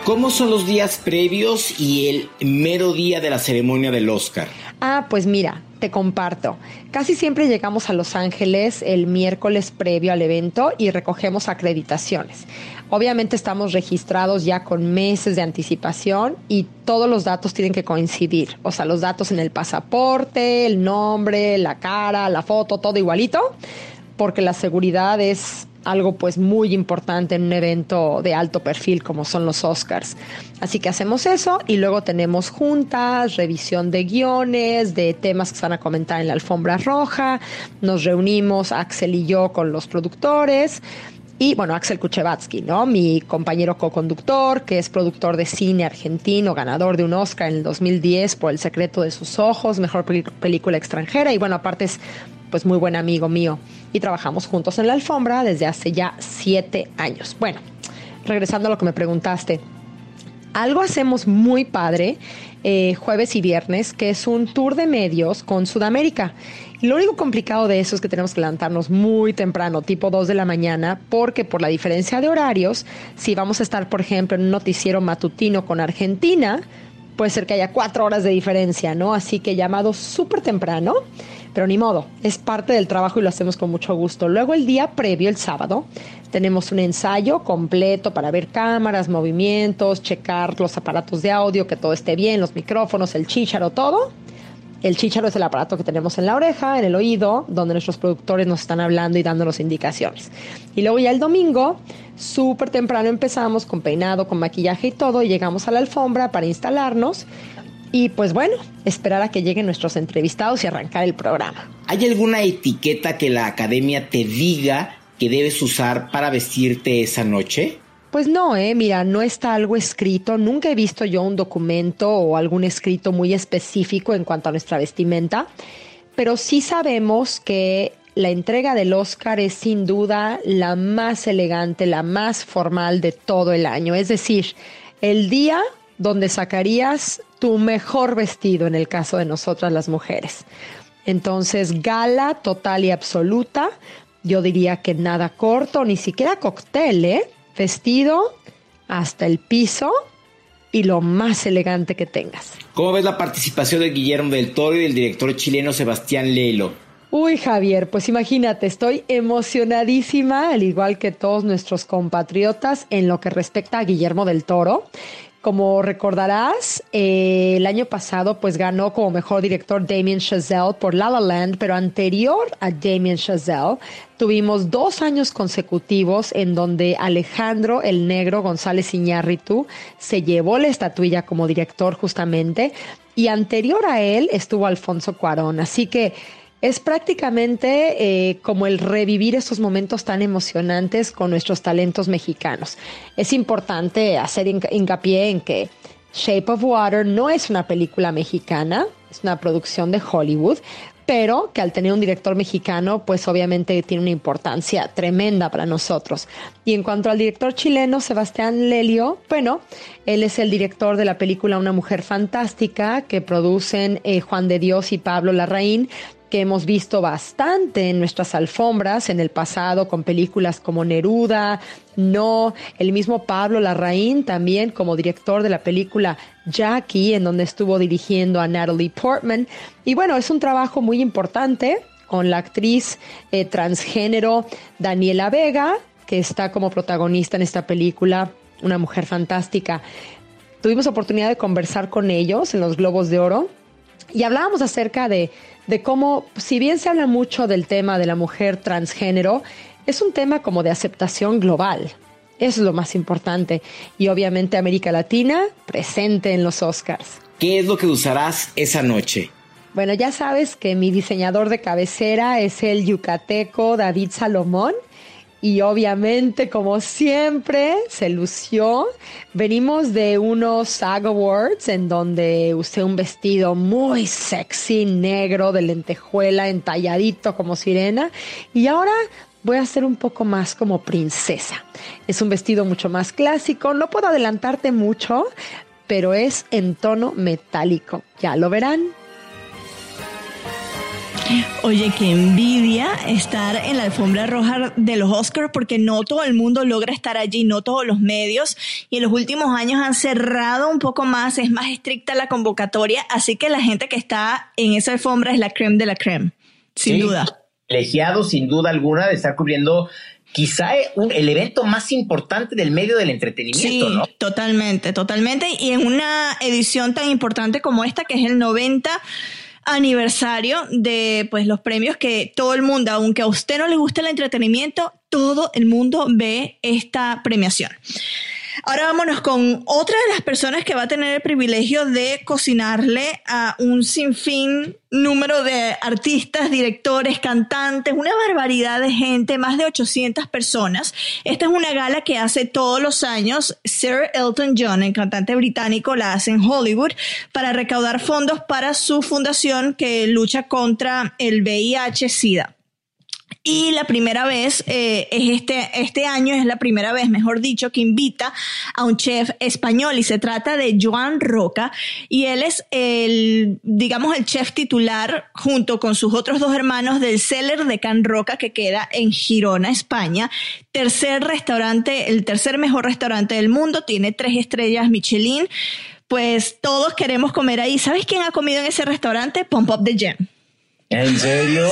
¿Cómo son los días previos y el mero día de la ceremonia del Oscar? Ah, pues mira, te comparto. Casi siempre llegamos a Los Ángeles el miércoles previo al evento y recogemos acreditaciones. Obviamente estamos registrados ya con meses de anticipación y todos los datos tienen que coincidir. O sea, los datos en el pasaporte, el nombre, la cara, la foto, todo igualito, porque la seguridad es algo pues muy importante en un evento de alto perfil como son los Oscars. Así que hacemos eso y luego tenemos juntas, revisión de guiones, de temas que se van a comentar en la alfombra roja, nos reunimos Axel y yo con los productores. Y bueno, Axel Kuchevatsky, ¿no? Mi compañero co-conductor, que es productor de cine argentino, ganador de un Oscar en el 2010 por El secreto de sus ojos, mejor película extranjera. Y bueno, aparte es pues muy buen amigo mío y trabajamos juntos en la alfombra desde hace ya siete años. Bueno, regresando a lo que me preguntaste, algo hacemos muy padre eh, jueves y viernes, que es un tour de medios con Sudamérica. Lo único complicado de eso es que tenemos que levantarnos muy temprano, tipo 2 de la mañana, porque por la diferencia de horarios, si vamos a estar, por ejemplo, en un noticiero matutino con Argentina, puede ser que haya cuatro horas de diferencia, ¿no? Así que llamado súper temprano pero ni modo, es parte del trabajo y lo hacemos con mucho gusto. Luego el día previo, el sábado, tenemos un ensayo completo para ver cámaras, movimientos, checar los aparatos de audio, que todo esté bien, los micrófonos, el chícharo, todo. El chícharo es el aparato que tenemos en la oreja, en el oído, donde nuestros productores nos están hablando y dándonos indicaciones. Y luego ya el domingo, súper temprano empezamos con peinado, con maquillaje y todo, y llegamos a la alfombra para instalarnos. Y pues bueno, esperar a que lleguen nuestros entrevistados y arrancar el programa. ¿Hay alguna etiqueta que la academia te diga que debes usar para vestirte esa noche? Pues no, eh, mira, no está algo escrito. Nunca he visto yo un documento o algún escrito muy específico en cuanto a nuestra vestimenta, pero sí sabemos que la entrega del Oscar es sin duda la más elegante, la más formal de todo el año. Es decir, el día donde sacarías tu mejor vestido en el caso de nosotras las mujeres. Entonces, gala total y absoluta. Yo diría que nada corto, ni siquiera cóctel, ¿eh? vestido hasta el piso y lo más elegante que tengas. ¿Cómo ves la participación de Guillermo del Toro y del director chileno Sebastián Lelo? Uy, Javier, pues imagínate, estoy emocionadísima, al igual que todos nuestros compatriotas, en lo que respecta a Guillermo del Toro. Como recordarás, eh, el año pasado pues ganó como mejor director Damien Chazelle por La La Land, pero anterior a Damien Chazelle tuvimos dos años consecutivos en donde Alejandro el Negro González Iñárritu se llevó la estatuilla como director justamente y anterior a él estuvo Alfonso Cuarón. Así que es prácticamente eh, como el revivir estos momentos tan emocionantes con nuestros talentos mexicanos. Es importante hacer hincapié en que Shape of Water no es una película mexicana, es una producción de Hollywood, pero que al tener un director mexicano, pues obviamente tiene una importancia tremenda para nosotros. Y en cuanto al director chileno, Sebastián Lelio, bueno, él es el director de la película Una Mujer Fantástica, que producen eh, Juan de Dios y Pablo Larraín, que hemos visto bastante en nuestras alfombras en el pasado con películas como Neruda, No, el mismo Pablo Larraín también como director de la película Jackie, en donde estuvo dirigiendo a Natalie Portman. Y bueno, es un trabajo muy importante con la actriz eh, transgénero Daniela Vega, que está como protagonista en esta película, una mujer fantástica. Tuvimos oportunidad de conversar con ellos en los Globos de Oro y hablábamos acerca de de cómo, si bien se habla mucho del tema de la mujer transgénero, es un tema como de aceptación global. Eso es lo más importante. Y obviamente América Latina presente en los Oscars. ¿Qué es lo que usarás esa noche? Bueno, ya sabes que mi diseñador de cabecera es el yucateco David Salomón y obviamente, como siempre, se lució. Venimos de unos SAG Awards en donde usé un vestido muy sexy, negro, de lentejuela, entalladito como sirena. Y ahora voy a ser un poco más como princesa. Es un vestido mucho más clásico, no puedo adelantarte mucho, pero es en tono metálico. Ya lo verán. Oye, qué envidia estar en la alfombra roja de los Oscars porque no todo el mundo logra estar allí, no todos los medios y en los últimos años han cerrado un poco más, es más estricta la convocatoria, así que la gente que está en esa alfombra es la creme de la creme, sin duda. Privilegiado sin duda alguna de estar cubriendo quizá el evento más importante del medio del entretenimiento, sí, Totalmente, totalmente. Y en una edición tan importante como esta, que es el 90 aniversario de pues los premios que todo el mundo, aunque a usted no le guste el entretenimiento, todo el mundo ve esta premiación. Ahora vámonos con otra de las personas que va a tener el privilegio de cocinarle a un sinfín número de artistas, directores, cantantes, una barbaridad de gente, más de 800 personas. Esta es una gala que hace todos los años Sir Elton John, el cantante británico, la hace en Hollywood para recaudar fondos para su fundación que lucha contra el VIH-Sida. Y la primera vez, eh, es este, este año es la primera vez, mejor dicho, que invita a un chef español y se trata de Joan Roca y él es el, digamos, el chef titular junto con sus otros dos hermanos del Cellar de Can Roca que queda en Girona, España. Tercer restaurante, el tercer mejor restaurante del mundo, tiene tres estrellas Michelin. Pues todos queremos comer ahí. ¿Sabes quién ha comido en ese restaurante? Pump Up the Gem. ¿En serio?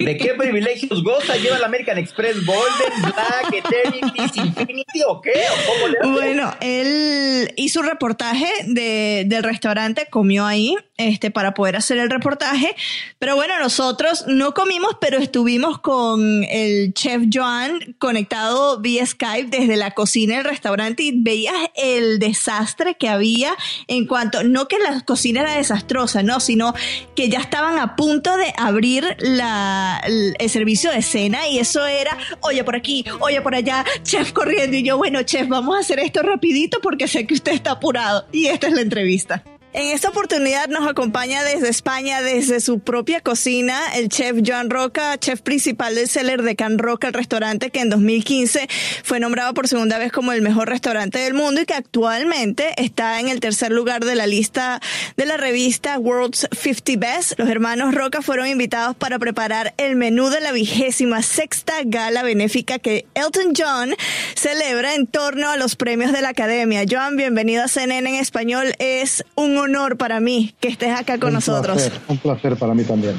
¿De qué privilegios goza? ¿Lleva el American Express Golden, Black, Eternity, Infinity o qué? ¿O cómo le hace? Bueno, él hizo un reportaje de, del restaurante, comió ahí este, para poder hacer el reportaje. Pero bueno, nosotros no comimos, pero estuvimos con el chef Joan conectado vía Skype desde la cocina del restaurante y veías el desastre que había en cuanto, no que la cocina era desastrosa, no, sino que ya estaban a punto de abrir la, el, el servicio de cena y eso era, oye por aquí, oye por allá, chef corriendo y yo, bueno, chef, vamos a hacer esto rapidito porque sé que usted está apurado y esta es la entrevista. En esta oportunidad nos acompaña desde España, desde su propia cocina, el chef Joan Roca, chef principal del Cellar de Can Roca, el restaurante que en 2015 fue nombrado por segunda vez como el mejor restaurante del mundo y que actualmente está en el tercer lugar de la lista de la revista World's 50 Best. Los hermanos Roca fueron invitados para preparar el menú de la vigésima sexta gala benéfica que Elton John celebra en torno a los premios de la Academia. Joan, bienvenido a CNN en español. Es un para mí que estés acá con un nosotros. Placer, un placer para mí también.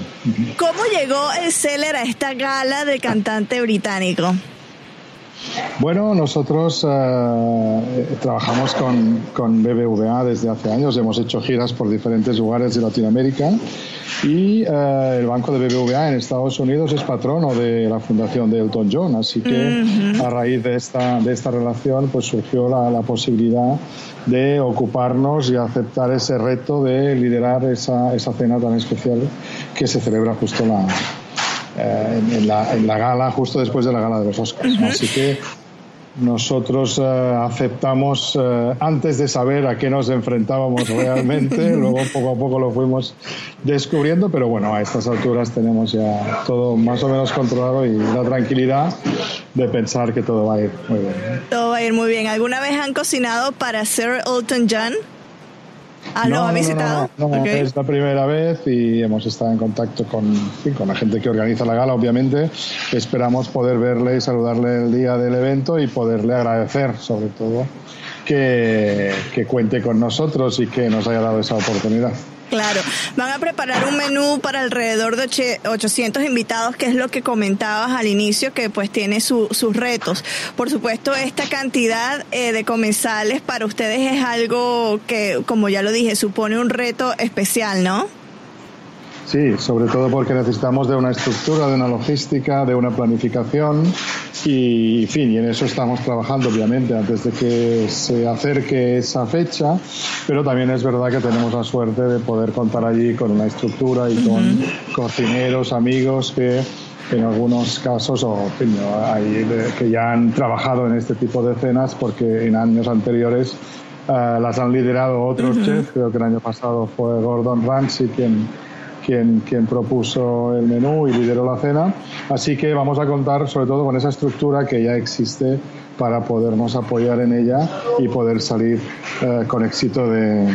¿Cómo llegó el Cellar a esta gala del cantante británico? Bueno, nosotros eh, trabajamos con, con, BBVA desde hace años, hemos hecho giras por diferentes lugares de Latinoamérica y eh, el banco de BBVA en Estados Unidos es patrono de la fundación de Elton John, así que uh -huh. a raíz de esta, de esta relación pues surgió la, la posibilidad de ocuparnos y aceptar ese reto de liderar esa, esa cena tan especial que se celebra justo la, eh, en, la, en, la, gala, justo después de la gala de los Oscars. Uh -huh. Así que nosotros eh, aceptamos eh, antes de saber a qué nos enfrentábamos realmente, luego poco a poco lo fuimos descubriendo, pero bueno, a estas alturas tenemos ya todo más o menos controlado y la tranquilidad de pensar que todo va a ir muy bien. Todo va a ir muy bien. ¿Alguna vez han cocinado para Sir Elton John? Ah, no, ¿ha visitado? No, no, no okay. es la primera vez y hemos estado en contacto con, con la gente que organiza la gala, obviamente. Esperamos poder verle y saludarle el día del evento y poderle agradecer, sobre todo, que, que cuente con nosotros y que nos haya dado esa oportunidad. Claro, van a preparar un menú para alrededor de 800 invitados, que es lo que comentabas al inicio, que pues tiene su, sus retos. Por supuesto, esta cantidad eh, de comensales para ustedes es algo que, como ya lo dije, supone un reto especial, ¿no? Sí, sobre todo porque necesitamos de una estructura, de una logística, de una planificación y, en fin, y en eso estamos trabajando, obviamente, antes de que se acerque esa fecha, pero también es verdad que tenemos la suerte de poder contar allí con una estructura y con uh -huh. cocineros, amigos que en algunos casos o que ya han trabajado en este tipo de cenas porque en años anteriores uh, las han liderado otros uh -huh. chefs, creo que el año pasado fue Gordon Ramsay quien quien, quien, propuso el menú y lideró la cena. Así que vamos a contar sobre todo con esa estructura que ya existe para podernos apoyar en ella y poder salir eh, con éxito de,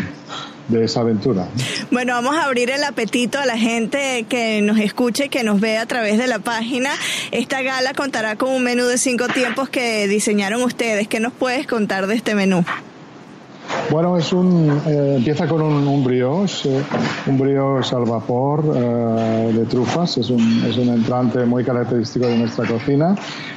de esa aventura. Bueno, vamos a abrir el apetito a la gente que nos escuche y que nos ve a través de la página. Esta gala contará con un menú de cinco tiempos que diseñaron ustedes. ¿Qué nos puedes contar de este menú? Bueno, es un eh, empieza con un, un brioche, eh, un brioche al vapor eh, de trufas, es un, es un entrante muy característico de nuestra cocina.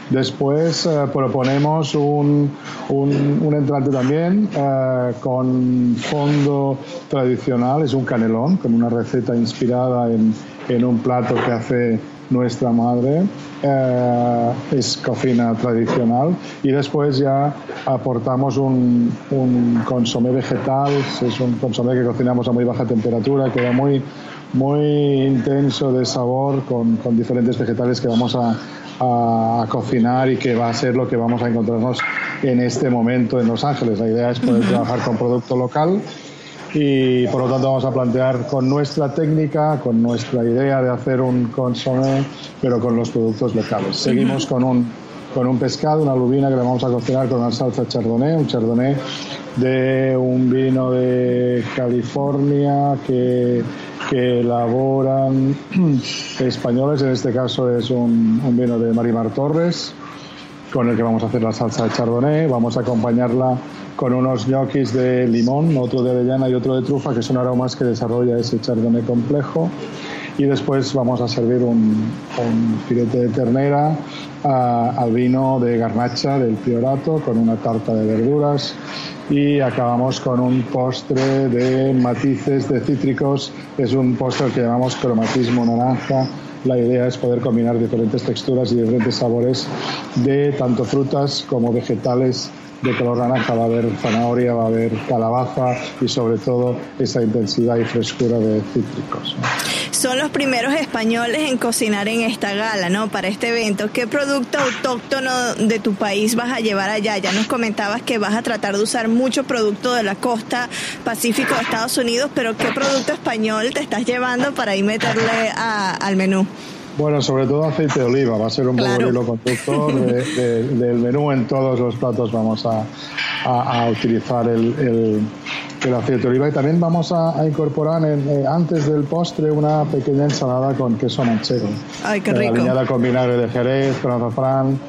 Después eh, proponemos un, un, entrante también eh, con fondo tradicional, es un canelón, con una receta inspirada en, en un plato que hace nuestra madre eh, es cocina tradicional. Y después ya aportamos un, un, consomé vegetal es un consomé que cocinamos a muy baja temperatura queda muy muy intenso de sabor con, con diferentes vegetales que vamos a, a, a, cocinar y que va a ser lo que vamos a encontrarnos en este momento en Los Ángeles. La idea es poder trabajar con producto local y por lo tanto vamos a plantear con nuestra técnica, con nuestra idea de hacer un consomé, pero con los productos locales. Seguimos con un, con un pescado, una lubina que le vamos a cocinar con una salsa chardonnay, un chardonnay de un vino de California que, que elaboran españoles, en este caso es un, un vino de Marimar Torres, con el que vamos a hacer la salsa de chardonnay, vamos a acompañarla con unos ñoquis de limón, otro de avellana y otro de trufa, que son aromas que desarrolla ese chardonnay complejo. y después vamos a servir un, un filete de ternera al vino de garnacha del Priorato con una tarta de verduras y acabamos con un postre de matices de cítricos. Es un postre que llamamos cromatismo naranja. La idea es poder combinar diferentes texturas y diferentes sabores de tanto frutas como vegetales de color naranja, va a haber zanahoria, va a haber calabaza y sobre todo esa intensidad y frescura de cítricos. Son los primeros españoles en cocinar en esta gala, ¿no? Para este evento. ¿Qué producto autóctono de tu país vas a llevar allá? Ya nos comentabas que vas a tratar de usar mucho producto de la costa pacífico de Estados Unidos, pero ¿qué producto español te estás llevando para ahí meterle al menú? Bueno, sobre todo aceite de oliva, va a ser un claro. hilo conductor del menú. En todos los platos vamos a, utilizar el, aceite de oliva y también vamos a, incorporar eh, antes del postre una pequeña ensalada con queso manchego. Ay, qué rico. Alineada con vinagre de jerez, con azafrán,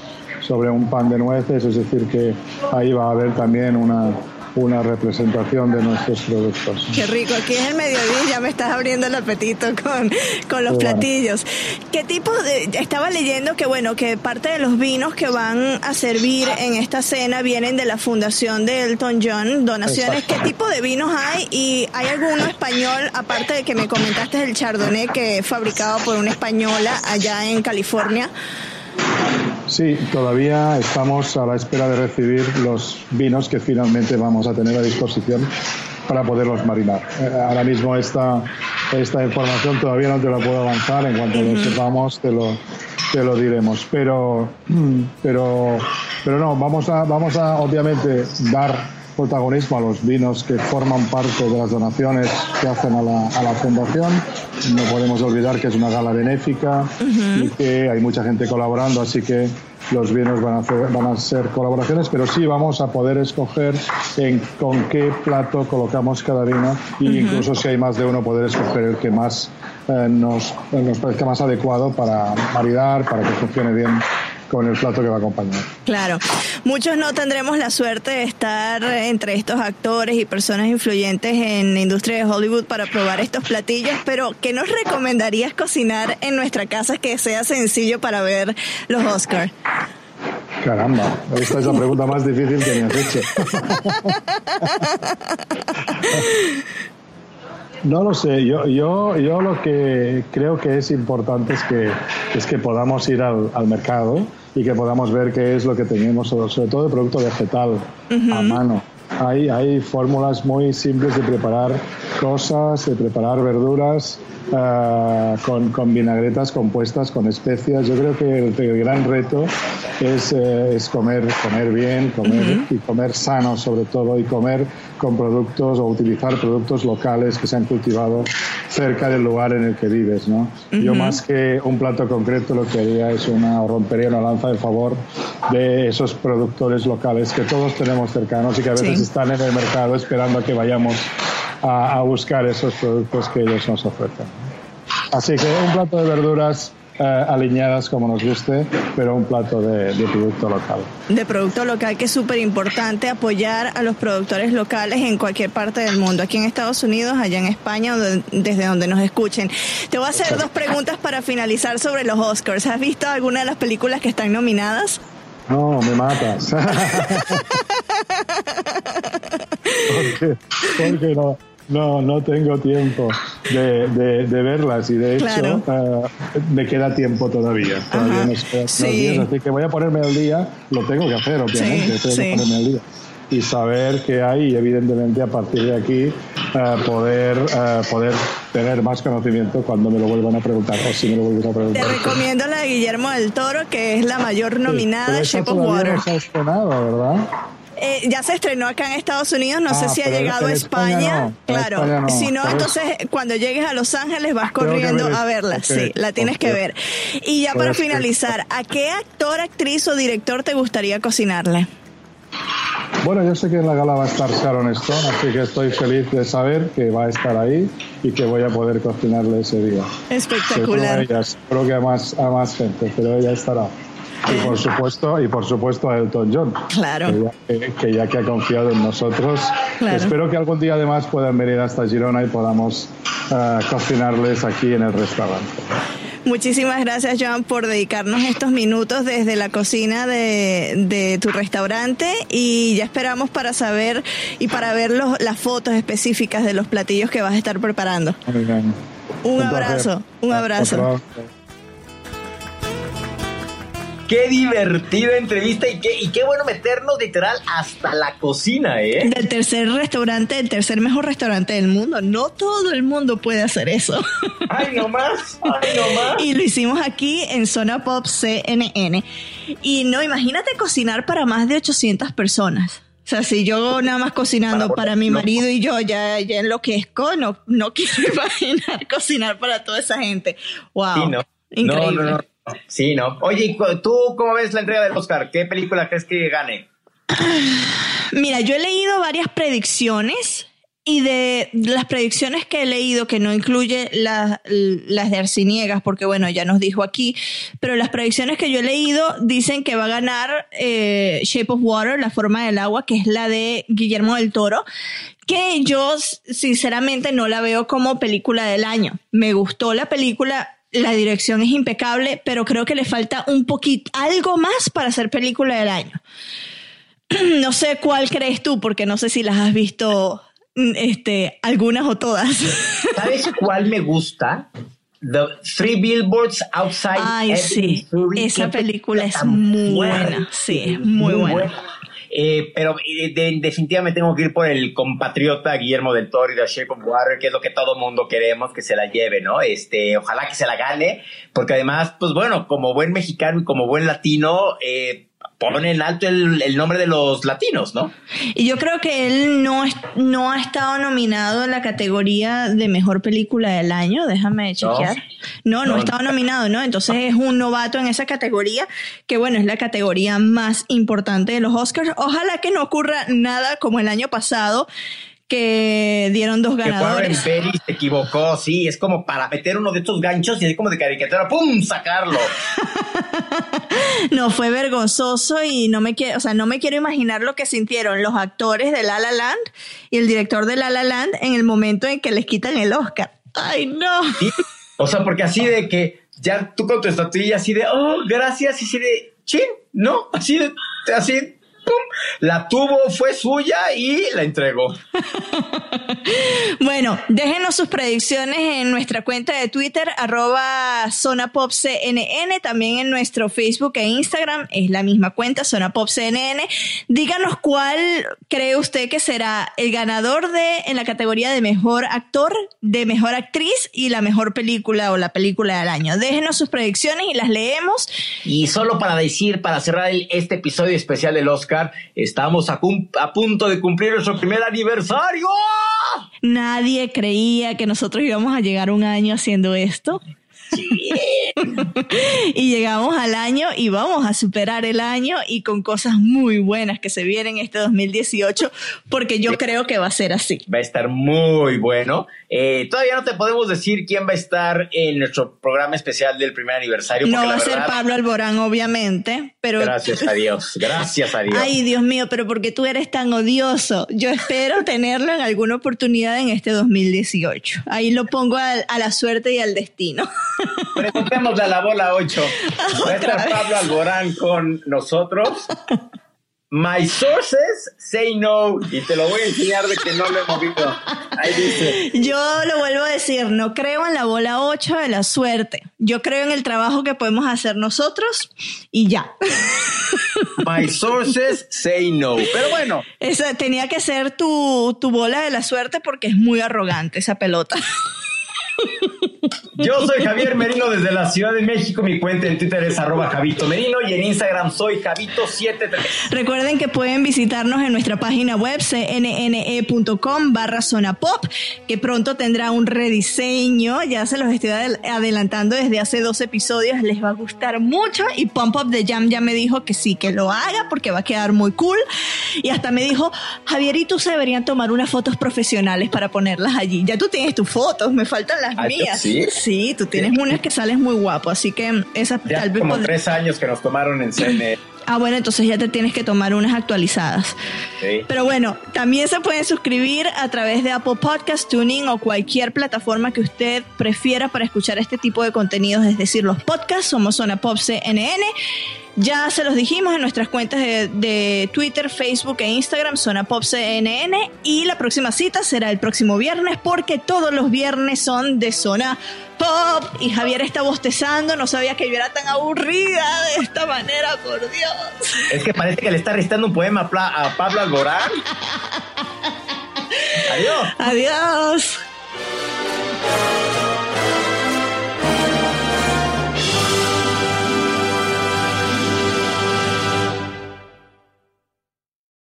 sobre un pan de nueces, es decir que ahí va a haber también una una representación de nuestros productos. Qué rico, aquí es el mediodía, ya me estás abriendo el apetito con, con los platillos. ¿Qué tipo de, estaba leyendo que bueno, que parte de los vinos que van a servir en esta cena vienen de la fundación de Elton John, donaciones, ¿qué tipo de vinos hay? Y hay alguno español, aparte de que me comentaste el Chardonnay que es fabricado por una española allá en California. Sí, todavía estamos a la espera de recibir los vinos que finalmente vamos a tener a disposición para poderlos marinar. Eh, ahora mismo esta, esta información todavía no te la puedo avanzar, en cuanto lo sepamos te lo, te lo diremos. Pero, pero, pero no, vamos a, vamos a obviamente dar protagonismo a los vinos que forman parte de las donaciones que hacen a la, a la fundación. No podemos olvidar que es una gala benéfica y que hay mucha gente colaborando, así que los vinos van a, hacer, van a ser colaboraciones, pero sí vamos a poder escoger en con qué plato colocamos cada vino e incluso si hay más de uno poder escoger el que más eh, nos, nos parezca más adecuado para maridar, para que funcione bien con el plato que va a acompañar. Claro, muchos no tendremos la suerte de estar entre estos actores y personas influyentes en la industria de Hollywood para probar estos platillos, pero ¿qué nos recomendarías cocinar en nuestra casa que sea sencillo para ver los Oscars? Caramba, esta es la pregunta más difícil que me has hecho. No lo sé, yo, yo, yo lo que creo que es importante es que, es que podamos ir al, al mercado y que podamos ver qué es lo que tenemos, sobre todo de producto vegetal a mano. Hay, hay fórmulas muy simples de preparar cosas, de preparar verduras uh, con, con, vinagretas compuestas con especias. Yo creo que el, gran reto es, eh, es, comer, comer bien, comer y comer sano sobre todo y comer con productos o utilizar productos locales que se han cultivado cerca del lugar en el que vives, ¿no? Yo más que un plato concreto lo que haría es una, o rompería una lanza de favor de esos productores locales que todos tenemos cercanos y que a veces están en el mercado esperando a que vayamos a, a buscar esos productos que ellos nos ofrecen. Así que un plato de verduras eh, alineadas como nos guste, pero un plato de, producto local. De producto local que es súper importante apoyar a los productores locales en cualquier parte del mundo, aquí en Estados Unidos, allá en España, desde donde nos escuchen. Te voy a hacer dos preguntas para finalizar sobre los Oscars. ¿Has visto alguna de las películas que están nominadas? No, me matas. ¿Por qué? no? No, no tengo tiempo de, de, verlas y de hecho uh, me queda tiempo todavía. Todavía sí. así que voy a ponerme al día. Lo tengo que hacer, obviamente. tengo que ponerme al día y saber qué hay y evidentemente a partir de aquí uh, poder uh, poder tener más conocimiento cuando me lo vuelvan a preguntar o si me lo vuelven a preguntar. Te recomiendo la de Guillermo del Toro que es la mayor nominada, sí, Shape of Water. No ¿verdad? Eh, ya se estrenó acá en Estados Unidos, no sé ah, si ha llegado a España. claro, si no, entonces cuando llegues a Los Ángeles vas corriendo a verla. sí, la tienes que ver. Y ya para finalizar, ¿a qué actor, actriz o director te gustaría cocinarle? Bueno, yo sé que en la gala va a estar Sharon Stone, así que estoy feliz de saber que va a estar ahí y que voy a poder cocinarle ese día. Espectacular. Creo que a más, a más gente, pero ella estará. y por supuesto, y por supuesto a Elton John. Claro. Que ya que, ha confiado en nosotros. Espero que algún día además puedan venir hasta Girona y podamos uh, cocinarles aquí en el restaurante. Muchísimas gracias, Joan, por dedicarnos estos minutos desde la cocina de, tu restaurante y ya esperamos para saber y para ver los, las fotos específicas de los platillos que vas a estar preparando. Un, abrazo, un abrazo. Qué divertida entrevista y qué, y qué bueno meternos literal hasta la cocina, ¿eh? Del tercer restaurante, el tercer mejor restaurante del mundo. No todo el mundo puede hacer eso. ¡Ay, no más! ¡Ay, no más! Y lo hicimos aquí en Zona Pop CNN. Y no, imagínate cocinar para más de 800 personas. O sea, si yo nada más cocinando para, mi marido y yo ya, ya enloquezco, no, no quiero imaginar cocinar para toda esa gente. ¡Wow! Increíble. Sí, ¿no? Oye, ¿tú cómo ves la entrega del Oscar? ¿Qué película crees que gane? Mira, yo he leído varias predicciones y de las predicciones que he leído, que no incluye las de Arciniegas, porque bueno, ya nos dijo aquí, pero las predicciones que yo he leído dicen que va a ganar eh, Shape of Water, La forma del agua, que es la de Guillermo del Toro, que yo sinceramente no la veo como película del año. Me gustó la película, la dirección es impecable, pero creo que le falta un poquito, algo más para ser película del año. No sé cuál crees tú, porque no sé si las has visto mm, este, algunas o todas. ¿Sabes cuál me gusta? The Three Billboards Outside. Ay, sí. Esa película es muy buena. Sí, muy, buena. Eh, pero eh, definitivamente tengo que ir por el compatriota Guillermo del Toro y The Shape of Water, que es lo que todo mundo queremos que se la lleve, ¿no? Este, ojalá que se la gane, porque además, pues bueno, como buen mexicano y como buen latino, eh, pone en alto el, nombre de los latinos, ¿no? Y yo creo que él no, no ha estado nominado en la categoría de mejor película del año, déjame chequear. No, no, no, ha estado nominado, ¿no? Entonces es un novato en esa categoría, que bueno, es la categoría más importante de los Oscars. Ojalá que no ocurra nada como el año pasado, que dieron dos ganadores. Que Warren se equivocó, sí, es como para meter uno de estos ganchos y así como de caricatura, ¡pum! sacarlo. no, fue vergonzoso y no me quiero, o sea, no me quiero imaginar lo que sintieron los actores de La La Land y el director de La La Land en el momento en que les quitan el Oscar. ¡Ay, no! O sea, porque así de que ya tú con tu estatuilla así de, oh, gracias, y así de, chin, no, así de, así la tuvo, fue suya y la entregó. bueno, déjenos sus predicciones en nuestra cuenta de Twitter, arroba zonapopcnn, también en nuestro Facebook e Instagram, es la misma cuenta, zonapopcnn. Díganos cuál cree usted que será el ganador de en la categoría de mejor actor, de mejor actriz y la mejor película o la película del año. Déjenos sus predicciones y las leemos. Y solo para decir, para cerrar este episodio especial del Oscar, estamos a, punto de cumplir nuestro primer aniversario. Nadie creía que nosotros íbamos a llegar un año haciendo esto. y llegamos al año y vamos a superar el año y con cosas muy buenas que se vienen este 2018 porque yo creo que va a ser así. Va a estar muy bueno. Eh, todavía no te podemos decir quién va a estar en nuestro programa especial del primer aniversario. No va a ser Pablo Alborán, obviamente, pero... Gracias a Dios, gracias a Dios. Ay, Dios mío, pero porque tú eres tan odioso. Yo espero tenerlo en alguna oportunidad en este 2018. Ahí lo pongo a, a la suerte y al destino. Preguntémosle a la bola 8. ¿Va a estar Pablo Alborán con nosotros? My sources say no. Y te lo voy a enseñar de que no lo he movido. Ahí dice. Yo lo vuelvo a decir, no creo en la bola 8 de la suerte. Yo creo en el trabajo que podemos hacer nosotros y ya. My sources say no. Pero bueno. Esa tenía que ser tu, tu bola de la suerte porque es muy arrogante esa pelota. Yo soy Javier Merino desde la Ciudad de México. Mi cuenta en Twitter es arroba Javito Merino y en Instagram soy Javito73. Recuerden que pueden visitarnos en nuestra página web cnne.com barra zona pop, que pronto tendrá un rediseño. Ya se los estoy adelantando desde hace dos episodios. Les va a gustar mucho y Pump Up de Jam ya me dijo que sí, que lo haga porque va a quedar muy cool. Y hasta me dijo, Javier y tú se deberían tomar unas fotos profesionales para ponerlas allí. Ya tú tienes tus fotos, me faltan las mías. ¿Sí? Sí, tú tienes unas que sales muy guapo, así que esa ya tal vez como tres años que nos tomaron en CNE. Ah, bueno, entonces ya te tienes que tomar unas actualizadas. Sí. Pero bueno, también se pueden suscribir a través de Apple Podcast, Tuning o cualquier plataforma que usted prefiera para escuchar este tipo de contenidos, es decir, los podcasts. Somos Zona Pop CNN. Ya se los dijimos en nuestras cuentas de, de Twitter, Facebook e Instagram, Zona Pop CNN. Y la próxima cita será el próximo viernes, porque todos los viernes son de Zona Pop. Y Javier está bostezando, no sabía que yo era tan aburrida de esta manera, por Dios. Es que parece que le está recitando un poema a Pablo Alborán. Adiós. Adiós.